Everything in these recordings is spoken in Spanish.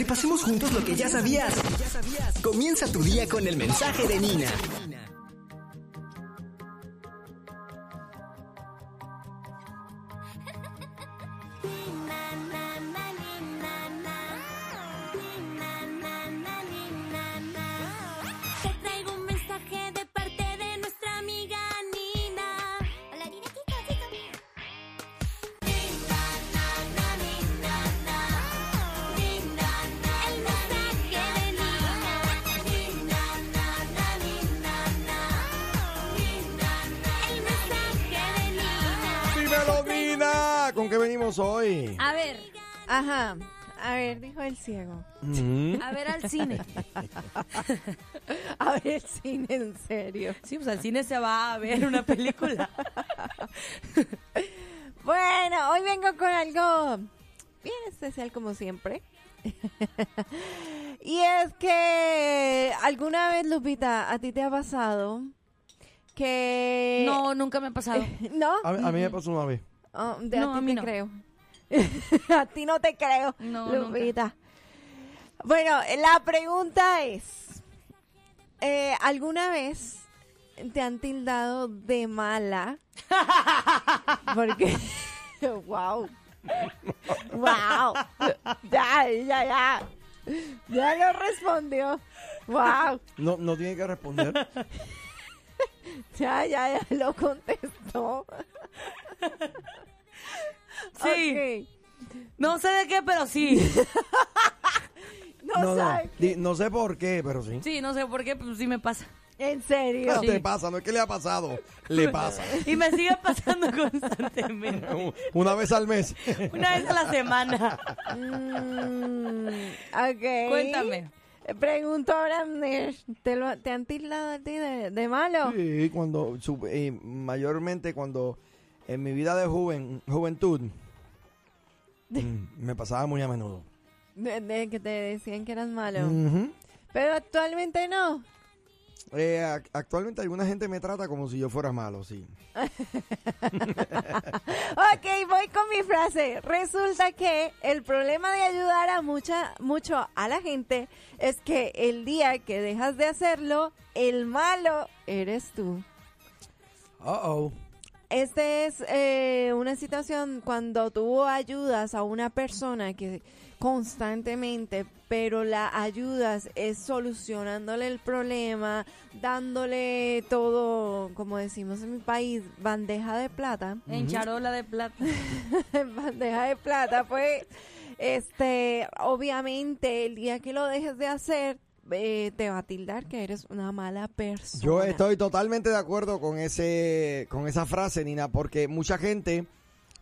repasemos juntos lo que ya sabías. Comienza tu día con el mensaje de Nina. Qué venimos hoy? A ver, ajá. A ver, dijo el ciego. Mm. A ver al cine. A ver el cine, en serio. Sí, pues al cine se va a ver una película. Bueno, hoy vengo con algo bien especial como siempre. y es que alguna vez, Lupita, a ti te ha pasado que... No, nunca me ha pasado. ¿No? A, a mí me pasó una vez. Oh, de No, a ti a mí te no. creo. a ti no te creo, No, Lupita. Bueno, la pregunta es, eh, ¿alguna vez te han tildado de mala? Porque, wow, wow, ya, ya, ya, ya lo respondió, wow, No, no tiene que responder. ya, ya, ya lo contestó. Sí. No sé de qué, pero sí. No, No, no. sabe. Di- no sé por qué, pero sí. Sí, no sé por qué, pero sí me pasa. En serio. No Sí. te pasa, no es que le ha pasado, le pasa. Y me sigue pasando constantemente. Una vez al mes. Una vez a la semana. Mm, ok. Cuéntame. Pregunto ahora, ¿te, lo- ¿te han tildado a ti de, de malo? Sí, cuando, eh, mayormente cuando en mi vida de joven, juventud, mm, me pasaba muy a menudo. De, de que te decían que eras malo. Pero actualmente no. Eh, ac- actualmente alguna gente me trata como si yo fuera malo, sí. Ok, voy con mi frase. Resulta que el problema de ayudar a mucha, mucho a la gente es que el día que dejas de hacerlo, el malo eres tú. Uh oh. Esta es eh, una situación cuando tú ayudas a una persona que constantemente, pero la ayudas es solucionándole el problema, dándole todo, como decimos en mi país, bandeja de plata. En charola de plata. bandeja de plata, pues, este, obviamente, el día que lo dejes de hacer, eh, te va a tildar que eres una mala persona. Yo estoy totalmente de acuerdo con ese, con esa frase, Nina, porque mucha gente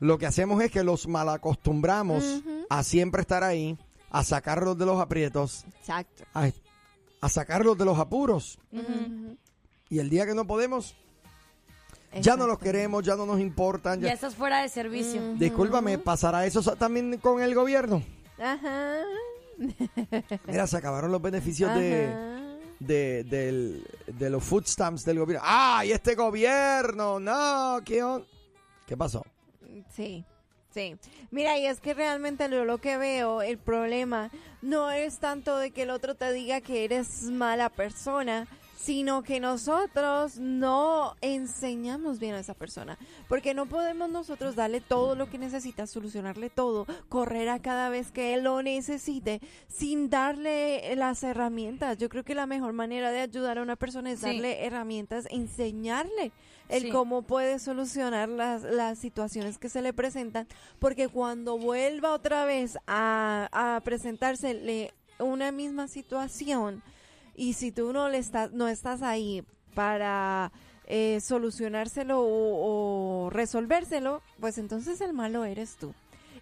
lo que hacemos es que los malacostumbramos a siempre estar ahí, a sacarlos de los aprietos, Exacto. a, a sacarlos de los apuros. Y el día que no podemos, ya no los queremos, ya no nos importan. Ya Ya, estás fuera de servicio. Ujú. Discúlpame, ¿pasará eso también con el gobierno? Ajá. Mira, se acabaron los beneficios de, de, del- de los food stamps del gobierno. ¡Ay, este gobierno! ¡No! ¿Qué, on- ¿Qué pasó? Sí, sí. Mira, y es que realmente lo, lo que veo, el problema no es tanto de que el otro te diga que eres mala persona, sino que nosotros no enseñamos bien a esa persona. Porque no podemos nosotros darle todo lo que necesita, solucionarle todo, correr a cada vez que él lo necesite, sin darle las herramientas. Yo creo que la mejor manera de ayudar a una persona es Sí. darle herramientas, enseñarle el Sí. cómo puede solucionar las, las situaciones que se le presentan, porque cuando vuelva otra vez a, a presentársele una misma situación, y si tú no le estás, no estás ahí para eh, solucionárselo o, o resolvérselo, pues entonces el malo eres tú.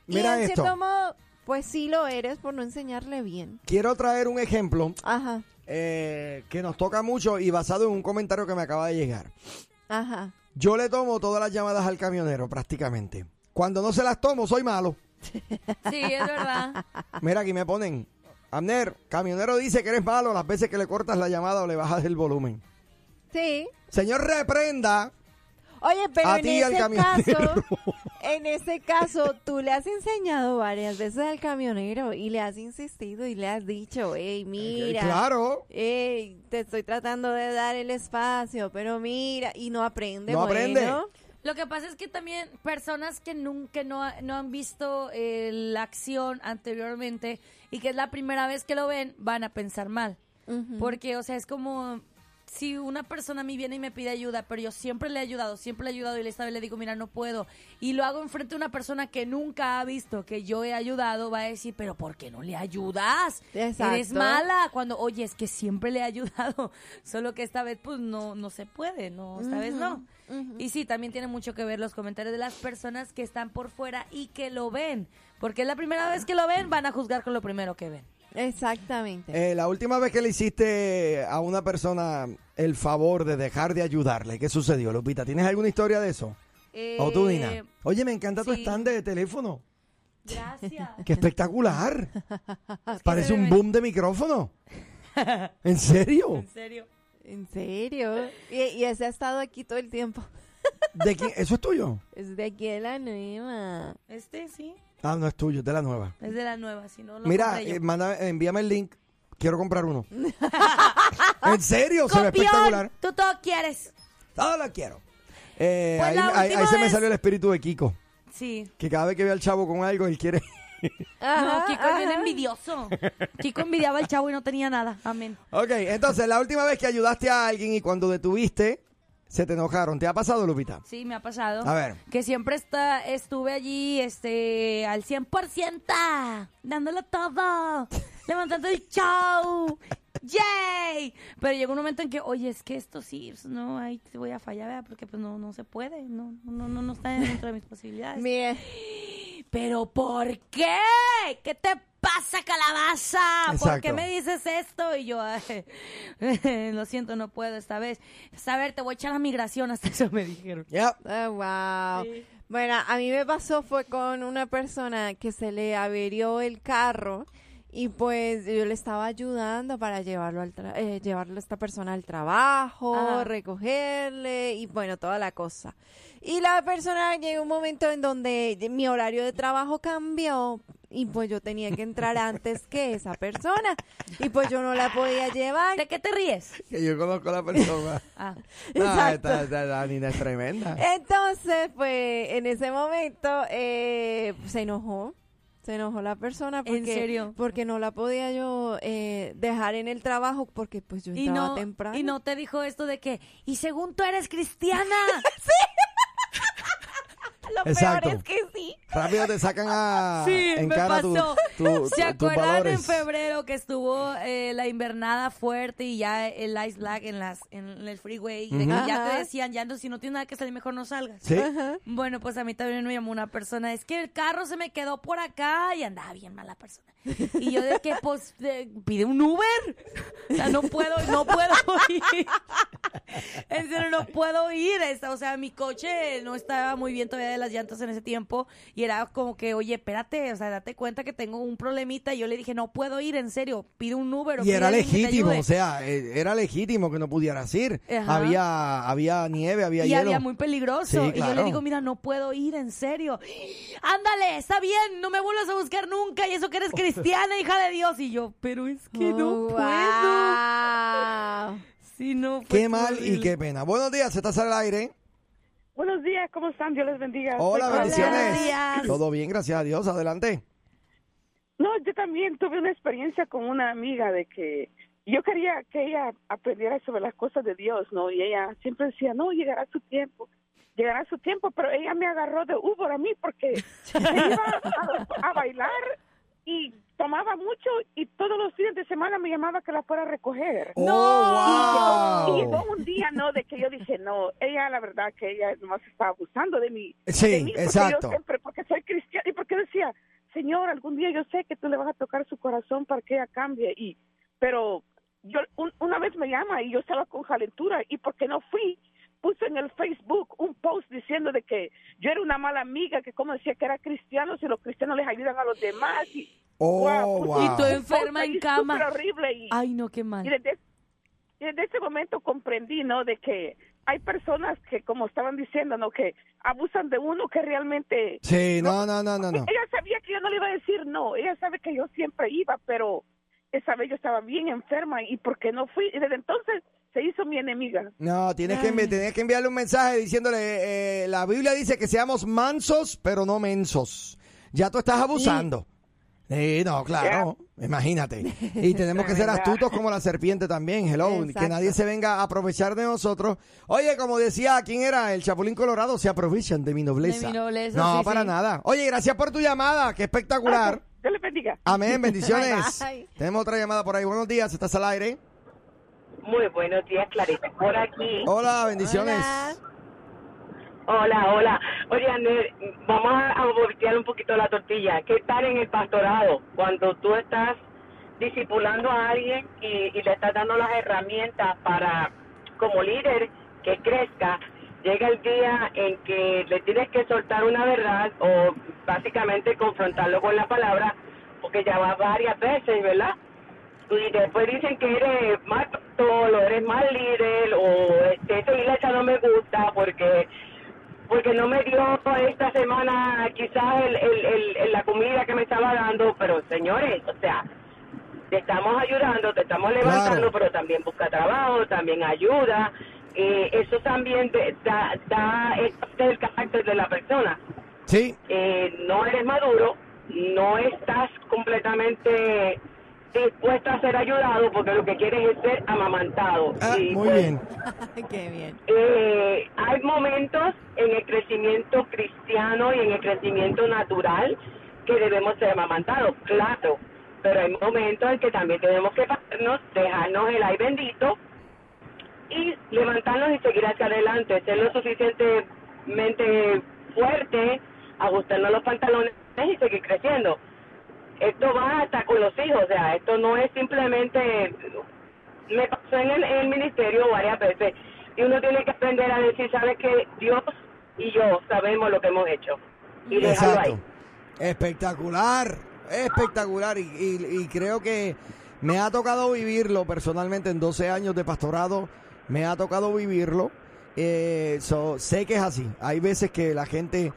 Mira y en esto. cierto modo, pues sí lo eres por no enseñarle bien. Quiero traer un ejemplo Ajá, eh, que nos toca mucho y basado en un comentario que me acaba de llegar. ajá. Yo le tomo todas las llamadas al camionero prácticamente. Cuando no se las tomo, soy malo. Sí, es verdad. Mira, aquí me ponen. Amner, camionero dice que eres malo las veces que le cortas la llamada o le bajas el volumen. Sí. Señor, reprenda. Oye, pero A en ti al ese camionero. caso, en ese caso, tú le has enseñado varias veces al camionero y le has insistido y le has dicho, hey, mira, Claro. hey, te estoy tratando de dar el espacio, pero mira, y no aprende. No aprende. Lo que pasa es que también personas que nunca no, no han visto eh, la acción anteriormente y que es la primera vez que lo ven, van a pensar mal. Porque, o sea, es como si una persona a mí viene y me pide ayuda, pero yo siempre le he ayudado, siempre le he ayudado y esta vez le digo, mira, no puedo. Y lo hago enfrente de una persona que nunca ha visto que yo he ayudado, va a decir, pero ¿por qué no le ayudas? Exacto. Eres mala. Cuando, oye, es que siempre le he ayudado, solo que esta vez pues no, no se puede, no, esta vez no. Y sí, también tiene mucho que ver los comentarios de las personas que están por fuera y que lo ven. Porque es la primera vez que lo ven, van a juzgar con lo primero que ven. Exactamente. Eh, la última vez que le hiciste a una persona el favor de dejar de ayudarle, ¿qué sucedió, Lupita? ¿Tienes alguna historia de eso? ¿O tú, Dina? Eh, Oye, me encanta tu stand de teléfono. Gracias. ¡Qué espectacular! Parece un boom de micrófono. ¿En serio? En serio. ¿En serio? Y, y ese ha estado aquí todo el tiempo. ¿De quién? ¿Eso es tuyo? Es de aquí de la nueva. Este sí, Ah, no es tuyo, es de la nueva. es de la nueva, si no lo Mira, compré yo. eh, manda- envíame el link. Quiero comprar uno. ¿En serio? Se ve espectacular. Tú todo quieres. Todo lo quiero. Eh, Pues ahí, la ahí- ahí última se me vez- salió el espíritu de Kiko. Sí. Que cada vez que ve al chavo con algo, él quiere. no, Kiko es bien ajá. envidioso. Kiko envidiaba al chavo y no tenía nada. Amén. ok, entonces, la última vez que ayudaste a alguien y cuando detuviste, se te enojaron. ¿Te ha pasado, Lupita? Sí, me ha pasado. A ver. Que siempre está, estuve allí este, al 100%, dándolo todo, levantando el show. ¡Yay! Pero llegó un momento en que, oye, es que esto sí, pues, no, ahí te voy a fallar, ¿verdad? Porque pues no, no se puede, no, no, no, no está dentro de mis posibilidades. Mire, ¿Pero por qué? ¿Qué te pasa, calabaza? ¿Por Exacto. qué me dices esto? Y yo, "Ay, lo siento, no puedo esta vez. A ver, te voy a echar a migración, hasta eso me dijeron. Ya. Ah, wow. Sí. Bueno, a mí me pasó fue con una persona que se le averió el carro y pues yo le estaba ayudando para llevarlo al tra- eh, llevarlo a esta persona al trabajo, Ajá. recogerle y bueno, toda la cosa. Y la persona llegó un momento en donde mi horario de trabajo cambió y pues yo tenía que entrar antes que esa persona y pues yo no la podía llevar. ¿De qué te ríes? Que yo conozco a la persona. Ah, Ah, Exacto. esta, Nina es tremenda. Entonces, pues, en ese momento eh, se enojó. Se enojó la persona porque, ¿En serio? porque no la podía yo eh, dejar en el trabajo porque pues yo y entraba no, temprano. y no te dijo esto de que, y según tú eres cristiana. Lo Exacto. peor es que sí. Rápido te sacan a Sí, en me cara tu- pasó. tu- ¿Se tu- acuerdan en febrero que estuvo eh, la invernada fuerte y ya el ice black en las en el freeway? de que ya te decían, ya no, si no tienes nada que salir, mejor no salgas. Sí. Bueno, pues a mí también me llamó una persona, es que el carro se me quedó por acá y andaba bien mala persona. Y yo de que, pues, de- pide un Uber. O sea, no puedo, no puedo ir. En serio, no puedo ir. O sea, mi coche no estaba muy bien todavía de las llantas en ese tiempo y era como que, oye, espérate, o sea, date cuenta que tengo un problemita. Y yo le dije, no puedo ir, en serio, pide un Uber. o Y era legítimo, ayude". o sea, eh, era legítimo que no pudieras ir. Ajá. Había, había nieve, había y hielo. había muy peligroso. Sí, Y yo le digo, mira, no puedo ir, en serio. Ándale, está bien, no me vuelvas a buscar nunca. Y eso que eres cristiana, hija de Dios. Y yo, pero es que no Oh, puedo. Sí, no. fue Qué mal y qué pena. Buenos días, estás al aire. Buenos días, ¿cómo están? Dios les bendiga. Hola, bendiciones. Días. Todo bien, gracias a Dios. Adelante. No, yo también tuve una experiencia con una amiga de que yo quería que ella aprendiera sobre las cosas de Dios, ¿no? Y ella siempre decía, no, llegará su tiempo, llegará su tiempo, pero ella me agarró de Uber a mí porque se iba a, a bailar y tomaba mucho y todos los fines de semana me llamaba que la fuera a recoger. ¡Oh, Y wow! llegó un día, ¿no? De que yo dije, no, ella la verdad que ella nomás estaba abusando de mí. Sí, de mí, porque exacto. Yo siempre, porque soy cristiana y porque decía, Señor, algún día yo sé que tú le vas a tocar su corazón para que ella cambie. y Pero yo un- una vez me llama y yo estaba con calentura y porque no fui, puse en el Facebook un post diciendo de que yo era una mala amiga, que como decía que era cristiano, si los cristianos les ayudan a los demás. Y, Oh, puse wow. Y tú enferma en cama. horrible y, Ay, no, qué y mal. desde, y desde ese momento comprendí, ¿no? De que hay personas que, como estaban diciendo, ¿no? Que abusan de uno que realmente... Sí, no, no, no, no, no. Ella sabía que yo no le iba a decir no. Ella sabe que yo siempre iba, pero esa vez yo estaba bien enferma y porque no fui. Y desde entonces se hizo mi enemiga. No, tienes que, tienes que enviarle un mensaje diciéndole, eh, la Biblia dice que seamos mansos, pero no mensos. Ya tú estás abusando. Sí, no, claro, imagínate. Y tenemos que ser astutos como la serpiente también, hello, que nadie se venga a aprovechar de nosotros. Oye, como decía, ¿quién era? El Chapulín Colorado, se aprovechan de mi nobleza. De mi nobleza, No, sí, para sí. nada. Oye, gracias por tu llamada, qué espectacular. Dios le bendiga. Amén, bendiciones. Bye, bye. Tenemos otra llamada por ahí. Buenos días, estás al aire. Muy buenos días, Clarita. Por aquí. Hola, bendiciones. Hola. Hola, hola. Oye, Aner, vamos a, a voltear un poquito la tortilla. ¿Qué tal en el pastorado? Cuando tú estás discipulando a alguien y, y le estás dando las herramientas para, como líder, que crezca, llega el día en que le tienes que soltar una verdad o básicamente confrontarlo con la palabra, porque ya va varias veces, ¿verdad? y después dicen que eres mal pastor o eres mal líder o este, esa iglesia no me gusta porque porque no me dio esta semana quizás el, el, el- el- la comida que me estaba dando, pero señores, o sea, te estamos ayudando, te estamos levantando, Claro. pero también busca trabajo, también ayuda, eh, eso también te- da, da del carácter de la persona Sí, eh, no eres maduro, no estás completamente dispuesto a ser ayudado porque lo que quieres es ser amamantado. ah, Y, muy pues, bien. Qué bien. eh, hay momentos en el crecimiento cristiano y en el crecimiento natural que debemos ser amamantados, claro, pero hay momentos en que también tenemos que pararnos, dejarnos el ay bendito y levantarnos y seguir hacia adelante, ser lo suficientemente fuerte, ajustarnos los pantalones y seguir creciendo. Esto va hasta con los hijos, o sea, esto no es simplemente me pasó en el, en el ministerio varias veces y uno tiene que aprender a decir, sabes que Dios y yo sabemos lo que hemos hecho y dejarlo ahí. Exacto. Espectacular, espectacular. Y, y- y creo que me ha tocado vivirlo personalmente en 12 años de pastorado. Me ha tocado vivirlo. Eh, so, sé que es así. Hay veces que la gente,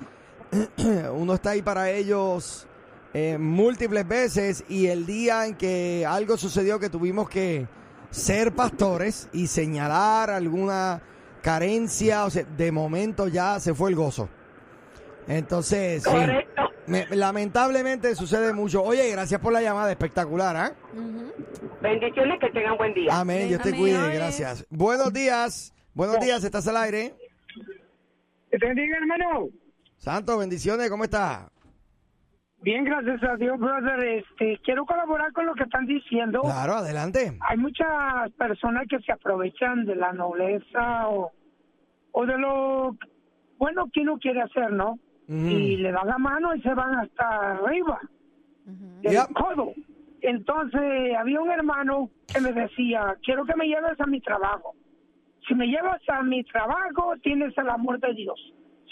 uno está ahí para ellos eh, múltiples veces y el día en que algo sucedió que tuvimos que ser pastores y señalar alguna carencia, o sea, de momento ya se fue el gozo. Entonces. Correcto. Me- lamentablemente sucede mucho. Oye, gracias por la llamada, espectacular, ¿ah? Bendiciones, que tengan buen día. Amén, Dios te Amén. cuide, gracias. Buenos días, buenos días, ¿estás al aire? Te bendiga, hermano. Santo, bendiciones, ¿cómo estás? Bien, gracias a Dios, brother. Este, quiero colaborar con lo que están diciendo. Claro, adelante. Hay muchas personas que se aprovechan de la nobleza o, o de lo bueno que uno quiere hacer, ¿no? Y le dan la mano y se van hasta arriba del Yep. codo. Entonces, había un hermano que me decía, quiero que me lleves a mi trabajo. Si me llevas a mi trabajo, tienes el amor de Dios.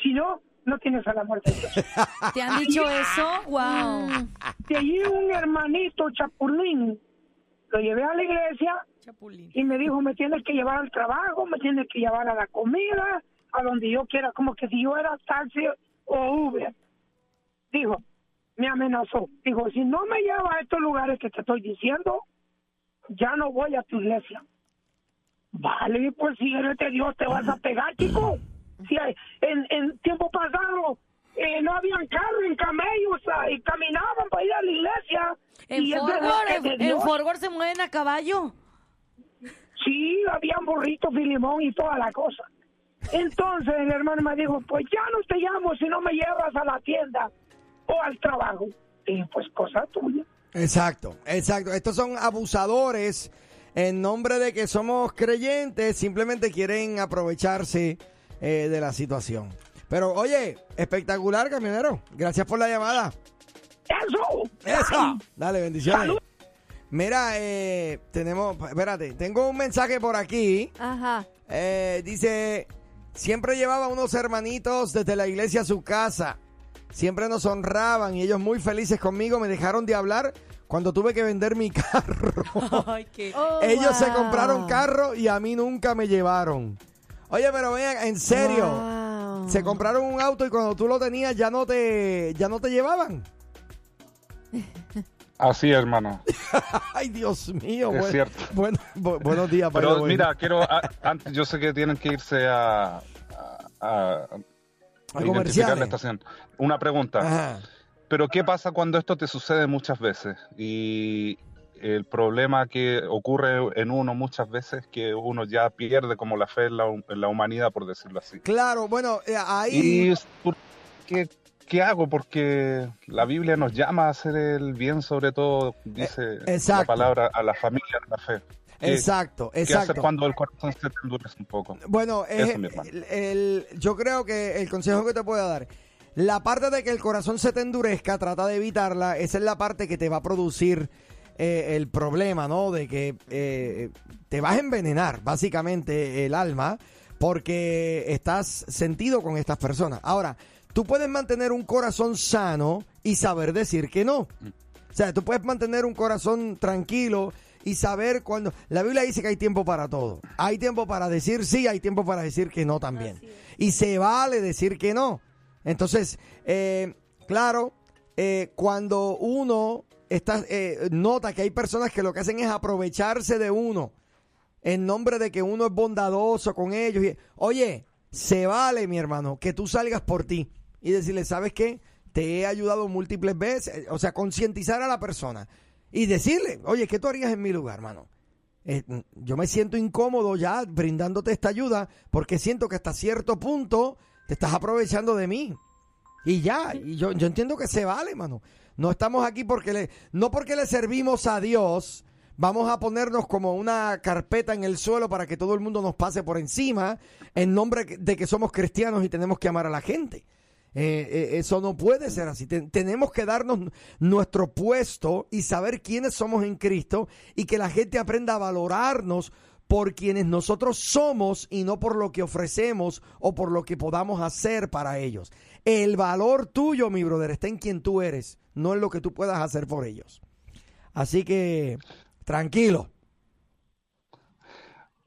Si no, no tienes el amor de Dios. ¿Te han dicho eso? ¡Wow! De allí un hermanito chapulín lo llevé a la iglesia Chapulín. y me dijo, me tienes que llevar al trabajo, me tienes que llevar a la comida, a donde yo quiera, como que si yo era taxi o Uber. Dijo, me amenazó. Dijo, si no me lleva a estos lugares que te estoy diciendo, ya no voy a tu iglesia. Vale, pues si eres de Dios te vas a pegar, chico. Si hay- en, en tiempo pasado eh, no habían carros en camellos y caminaban para ir a la iglesia. En y Forgor, en, en se mueven a caballo. Sí, habían burritos, filimón y toda la cosa. Entonces el hermano me dijo, pues ya no te llamo si no me llevas a la tienda o al trabajo. Y pues cosa tuya. Exacto, exacto. Estos son abusadores en nombre de que somos creyentes, simplemente quieren aprovecharse eh, de la situación. Pero oye, espectacular, camionero. Gracias por la llamada. ¡Eso! Eso. Dale, bendiciones. Mira, eh, tenemos, espérate, tengo un mensaje por aquí. Ajá. Eh, dice, siempre llevaba unos hermanitos desde la iglesia a su casa. Siempre nos honraban y ellos muy felices conmigo me dejaron de hablar cuando tuve que vender mi carro. Ay, qué. Oh, ellos se compraron carro y a mí nunca me llevaron. Oye, pero vean, en serio. Wow. Se compraron un auto y cuando tú lo tenías ya no te, ya no te llevaban. Así, hermano. Ay, Dios mío. Es buen- cierto. bu- buenos días, Pero mira, quiero, a- antes, yo sé que tienen que irse a, a, identificar la estación. Una pregunta. Ajá. Pero ¿qué pasa cuando esto te sucede muchas veces? Y el problema que ocurre en uno muchas veces es que uno ya pierde como la fe en la, en la humanidad, por decirlo así. Claro, bueno, eh, ahí. Y es por- ¿qué, qué hago? Porque la Biblia nos llama a hacer el bien, sobre todo, dice la Eh, palabra, a la familia, a la fe. ¿Qué- Exacto, ¿Qué hacer exacto. cuando el corazón se te endurece un poco? Bueno, mi el- el- yo creo que el consejo que te puedo dar, la parte de que el corazón se te endurezca, trata de evitarla, esa es la parte que te va a producir eh, el problema, ¿no? De que eh, te vas a envenenar, básicamente, el alma, porque estás sentido con estas personas. Ahora, tú puedes mantener un corazón sano y saber decir que no. O sea, tú puedes mantener un corazón tranquilo y saber cuándo. La Biblia dice que hay tiempo para todo. Hay tiempo para decir sí, hay tiempo para decir que no también. Y se vale decir que no. Entonces, eh, claro, eh, cuando uno está, eh, nota que hay personas que lo que hacen es aprovecharse de uno en nombre de que uno es bondadoso con ellos. Y, oye, se vale, mi hermano, que tú salgas por ti y decirle, ¿sabes qué? Te he ayudado múltiples veces. O sea, concientizar a la persona y decirle, oye, ¿qué tú harías en mi lugar, hermano? Eh, yo me siento incómodo ya brindándote esta ayuda porque siento que hasta cierto punto te estás aprovechando de mí. Y ya, y yo, yo entiendo que se vale, mano. No estamos aquí porque le, no porque le servimos a Dios, vamos a ponernos como una carpeta en el suelo para que todo el mundo nos pase por encima en nombre de que somos cristianos y tenemos que amar a la gente. Eh, eh, eso no puede ser así. Ten- tenemos que darnos nuestro puesto y saber quiénes somos en Cristo y que la gente aprenda a valorarnos por quienes nosotros somos y no por lo que ofrecemos o por lo que podamos hacer para ellos. El valor tuyo, mi brother, está en quien tú eres, no en lo que tú puedas hacer por ellos. Así que, tranquilo.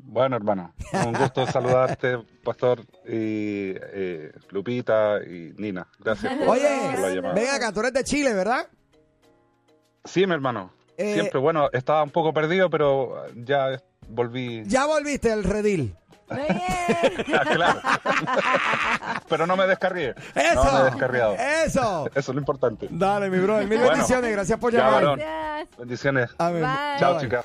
Bueno, hermano, un gusto saludarte, Pastor, y eh, Lupita y Nina. Gracias por, Oye, por la llamada. ven acá, tú eres de Chile, ¿verdad? Sí, mi hermano. Eh, Siempre, bueno, estaba un poco perdido, pero ya volví. Ya volviste al redil. Ah, claro. pero no me descargué. Eso. No me he descarriado. Eso. Eso es lo importante. Dale, mi brother. Mil Bueno, bendiciones. Gracias por llamar. Gracias. Bendiciones. Chao, chicas.